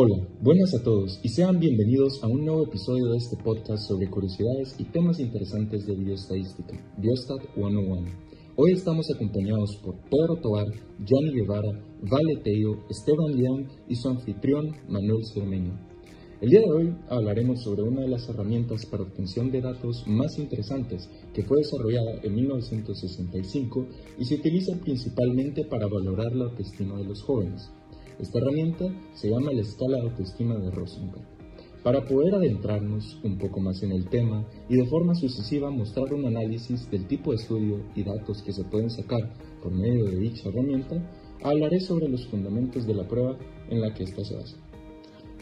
Hola, buenas a todos y sean bienvenidos a un nuevo episodio de este podcast sobre curiosidades y temas interesantes de bioestadística, Biostat 101. Hoy estamos acompañados por Pedro Tobar, Johnny Guevara, Vale Teo, Esteban León y su anfitrión Manuel Cermeño. El día de hoy hablaremos sobre una de las herramientas para obtención de datos más interesantes que fue desarrollada en 1965 y se utiliza principalmente para valorar la autoestima de los jóvenes. Esta herramienta se llama la escala de autoestima de Rosenberg. Para poder adentrarnos un poco más en el tema y de forma sucesiva mostrar un análisis del tipo de estudio y datos que se pueden sacar por medio de dicha herramienta, hablaré sobre los fundamentos de la prueba en la que ésta se basa.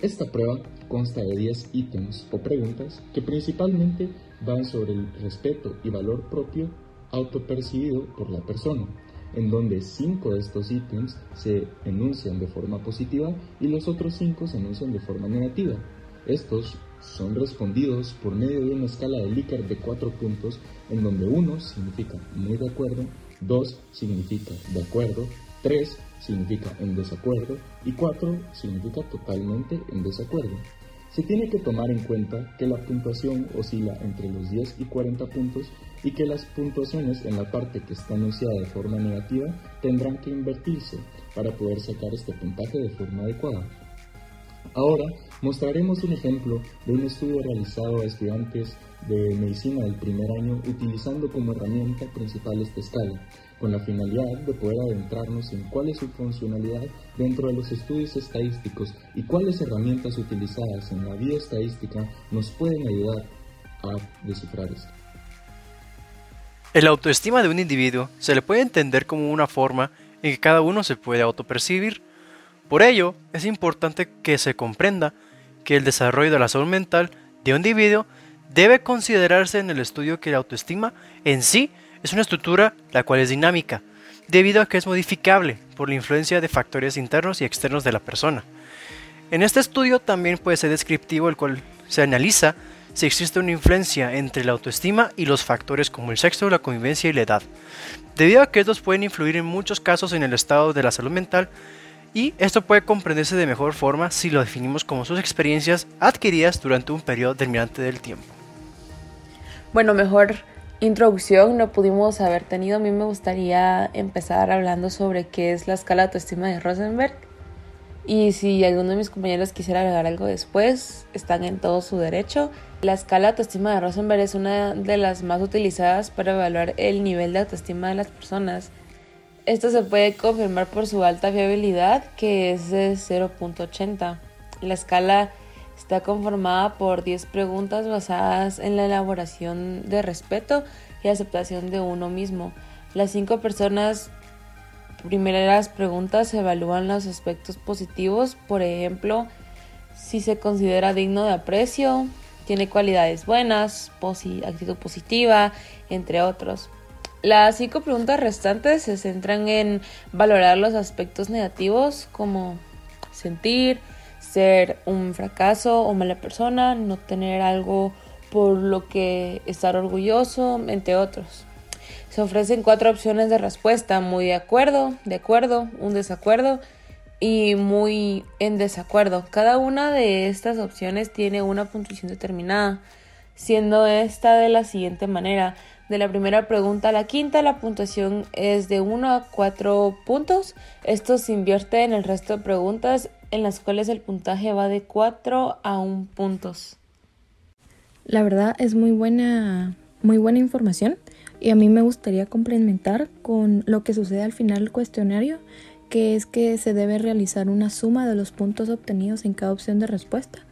Esta prueba consta de 10 ítems o preguntas que principalmente van sobre el respeto y valor propio autopercibido por la persona, en donde 5 de estos ítems se enuncian de forma positiva y los otros 5 se enuncian de forma negativa. Estos son respondidos por medio de una escala de Likert de 4 puntos, en donde 1 significa muy de acuerdo, 2 significa de acuerdo, 3 significa en desacuerdo y 4 significa totalmente en desacuerdo. Se tiene que tomar en cuenta que la puntuación oscila entre los 10 y 40 puntos y que las puntuaciones en la parte que está anunciada de forma negativa tendrán que invertirse para poder sacar este puntaje de forma adecuada. Ahora mostraremos un ejemplo de un estudio realizado a estudiantes de medicina del primer año utilizando como herramienta principal esta escala, con la finalidad de poder adentrarnos en cuál es su funcionalidad dentro de los estudios estadísticos y cuáles herramientas utilizadas en la bioestadística nos pueden ayudar a descifrar esto. El autoestima de un individuo se le puede entender como una forma en que cada uno se puede autopercibir. Por ello, es importante que se comprenda que el desarrollo de la salud mental de un individuo debe considerarse en el estudio que la autoestima en sí es una estructura la cual es dinámica, debido a que es modificable por la influencia de factores internos y externos de la persona. En este estudio también puede ser descriptivo el cual se analiza si existe una influencia entre la autoestima y los factores como el sexo, la convivencia y la edad, debido a que estos pueden influir en muchos casos en el estado de la salud mental y esto puede comprenderse de mejor forma si lo definimos como sus experiencias adquiridas durante un periodo determinante del tiempo. Bueno, mejor introducción no pudimos haber tenido. A mí me gustaría empezar hablando sobre qué es la escala de autoestima de Rosenberg. Y si alguno de mis compañeros quisiera agregar algo después, están en todo su derecho. La escala de autoestima de Rosenberg es una de las más utilizadas para evaluar el nivel de autoestima de las personas. Esto se puede confirmar por su alta fiabilidad, que es de 0.80. La escala Está conformada por 10 preguntas basadas en la elaboración de respeto y aceptación de uno mismo. Las cinco personas primeras preguntas evalúan los aspectos positivos, por ejemplo, si se considera digno de aprecio, tiene cualidades buenas, actitud positiva, entre otros. Las cinco preguntas restantes se centran en valorar los aspectos negativos como sentir, ser un fracaso o mala persona, no tener algo por lo que estar orgulloso, entre otros. Se ofrecen cuatro opciones de respuesta, muy de acuerdo, de acuerdo, un desacuerdo y muy en desacuerdo. Cada una de estas opciones tiene una puntuación determinada, siendo esta de la siguiente manera. De la primera pregunta a la quinta, la puntuación es de 1 a 4 puntos. Esto se invierte en el resto de preguntas en las cuales el puntaje va de 4 a 1 puntos. La verdad es muy buena, muy buena información y a mí me gustaría complementar con lo que sucede al final del cuestionario, que es que se debe realizar una suma de los puntos obtenidos en cada opción de respuesta,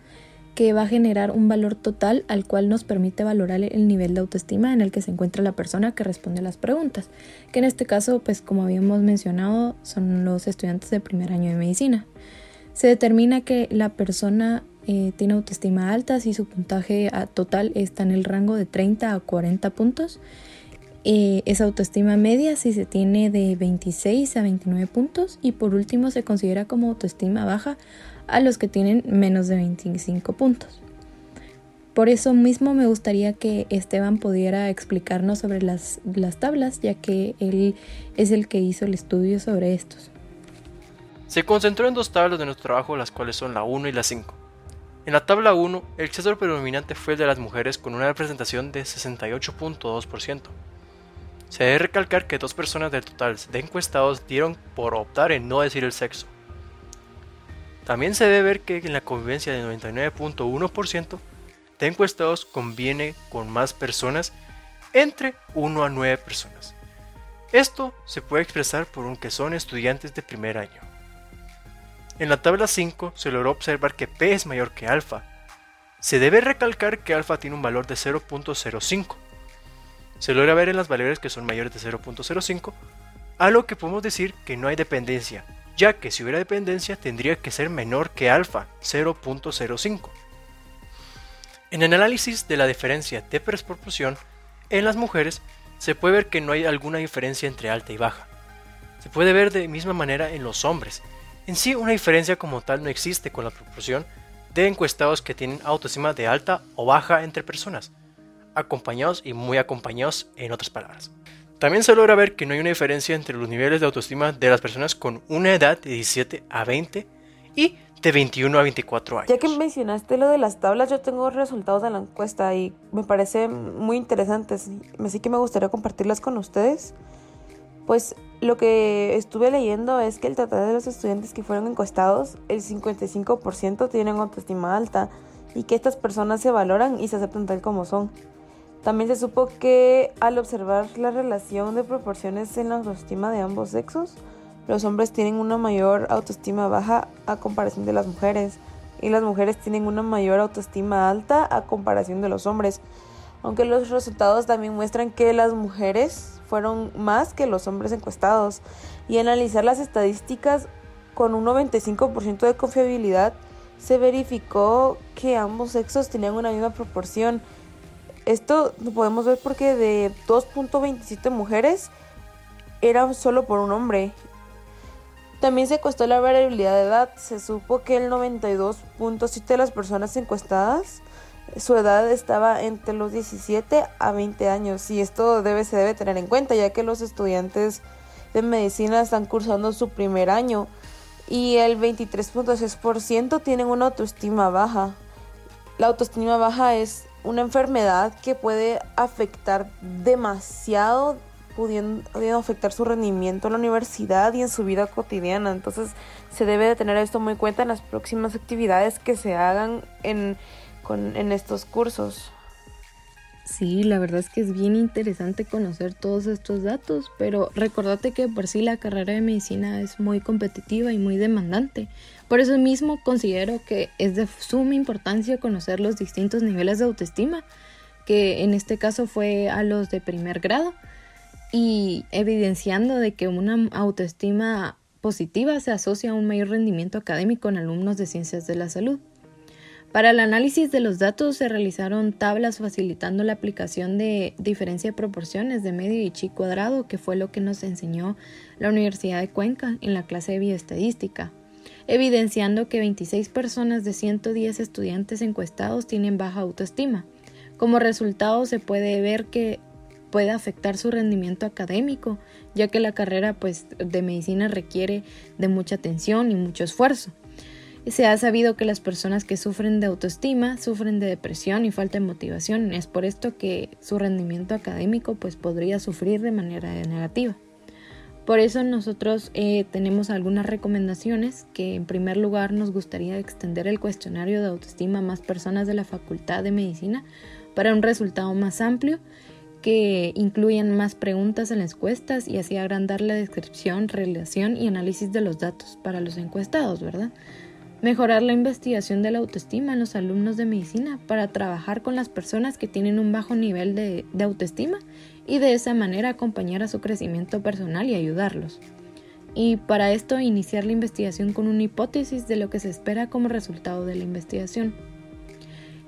que va a generar un valor total al cual nos permite valorar el nivel de autoestima en el que se encuentra la persona que responde a las preguntas, que en este caso, pues como habíamos mencionado, son los estudiantes de primer año de medicina. Se determina que la persona eh, tiene autoestima alta si su puntaje total está en el rango de 30 a 40 puntos. Eh, es autoestima media si se tiene de 26 a 29 puntos. Y por último se considera como autoestima baja a los que tienen menos de 25 puntos. Por eso mismo me gustaría que Esteban pudiera explicarnos sobre las, las tablas, ya que él es el que hizo el estudio sobre estos. Se concentró en dos tablas de nuestro trabajo, las cuales son la 1 y la 5. En la tabla 1, el sexo predominante fue el de las mujeres con una representación de 68.2%. Se debe recalcar que dos personas del total de encuestados dieron por optar en no decir el sexo. También se debe ver que en la convivencia del 99.1% de encuestados conviene con más personas entre 1 a 9 personas. Esto se puede expresar por un que son estudiantes de primer año. En la tabla 5 se logró observar que P es mayor que alfa. Se debe recalcar que alfa tiene un valor de 0.05. Se logra ver en las valores que son mayores de 0.05, a lo que podemos decir que no hay dependencia, ya que si hubiera dependencia tendría que ser menor que alfa, 0.05. En el análisis de la diferencia de proporción en las mujeres se puede ver que no hay alguna diferencia entre alta y baja. Se puede ver de misma manera en los hombres, en sí, una diferencia como tal no existe con la proporción de encuestados que tienen autoestima de alta o baja entre personas, acompañados y muy acompañados en otras palabras. También se logra ver que no hay una diferencia entre los niveles de autoestima de las personas con una edad de 17 a 20 y de 21 a 24 años. Ya que mencionaste lo de las tablas, yo tengo resultados de la encuesta y me parece muy interesantes, así que me gustaría compartirlas con ustedes. Pues lo que estuve leyendo es que el total de los estudiantes que fueron encuestados, el 55% tienen autoestima alta y que estas personas se valoran y se aceptan tal como son. También se supo que al observar la relación de proporciones en la autoestima de ambos sexos, los hombres tienen una mayor autoestima baja a comparación de las mujeres y las mujeres tienen una mayor autoestima alta a comparación de los hombres. Aunque los resultados también muestran que las mujeres fueron más que los hombres encuestados y analizar las estadísticas con un 95% de confiabilidad se verificó que ambos sexos tenían una misma proporción. Esto lo podemos ver porque de 2.27 mujeres eran solo por un hombre. También se costó la variabilidad de edad. Se supo que el 92.7 de las personas encuestadas su edad estaba entre los 17 a 20 años y esto debe, se debe tener en cuenta ya que los estudiantes de medicina están cursando su primer año y el 23.6% tienen una autoestima baja. La autoestima baja es una enfermedad que puede afectar demasiado, pudiendo, afectar su rendimiento en la universidad y en su vida cotidiana. Entonces se debe de tener esto muy en cuenta en las próximas actividades que se hagan en en estos cursos. Sí, la verdad es que es bien interesante conocer todos estos datos, pero recordate que por sí la carrera de medicina es muy competitiva y muy demandante. Por eso mismo considero que es de suma importancia conocer los distintos niveles de autoestima, que en este caso fue a los de primer grado, y evidenciando de que una autoestima positiva se asocia a un mayor rendimiento académico en alumnos de ciencias de la salud. Para el análisis de los datos se realizaron tablas facilitando la aplicación de diferencia de proporciones de medio y chi cuadrado, que fue lo que nos enseñó la Universidad de Cuenca en la clase de bioestadística, evidenciando que 26 personas de 110 estudiantes encuestados tienen baja autoestima. Como resultado se puede ver que puede afectar su rendimiento académico, ya que la carrera pues, de medicina requiere de mucha atención y mucho esfuerzo. Se ha sabido que las personas que sufren de autoestima sufren de depresión y falta de motivación. Es por esto que su rendimiento académico pues podría sufrir de manera negativa. Por eso nosotros eh, tenemos algunas recomendaciones que en primer lugar nos gustaría extender el cuestionario de autoestima a más personas de la Facultad de Medicina para un resultado más amplio que incluyan más preguntas en las encuestas y así agrandar la descripción, relación y análisis de los datos para los encuestados, ¿verdad? Mejorar la investigación de la autoestima en los alumnos de medicina para trabajar con las personas que tienen un bajo nivel de, autoestima y de esa manera acompañar a su crecimiento personal y ayudarlos. Y para esto iniciar la investigación con una hipótesis de lo que se espera como resultado de la investigación.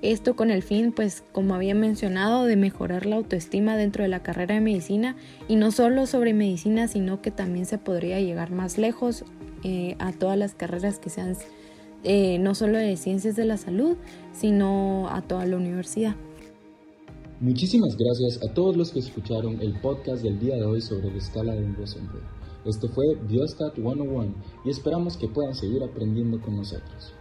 Esto con el fin, pues como había mencionado, de mejorar la autoestima dentro de la carrera de medicina y no solo sobre medicina, sino que también se podría llegar más lejos eh, a todas las carreras que sean eh, no solo de ciencias de la salud, sino a toda la universidad. Muchísimas gracias a todos los que escucharon el podcast del día de hoy sobre la escala de Rosenberg. Esto fue Biostat 101 y esperamos que puedan seguir aprendiendo con nosotros.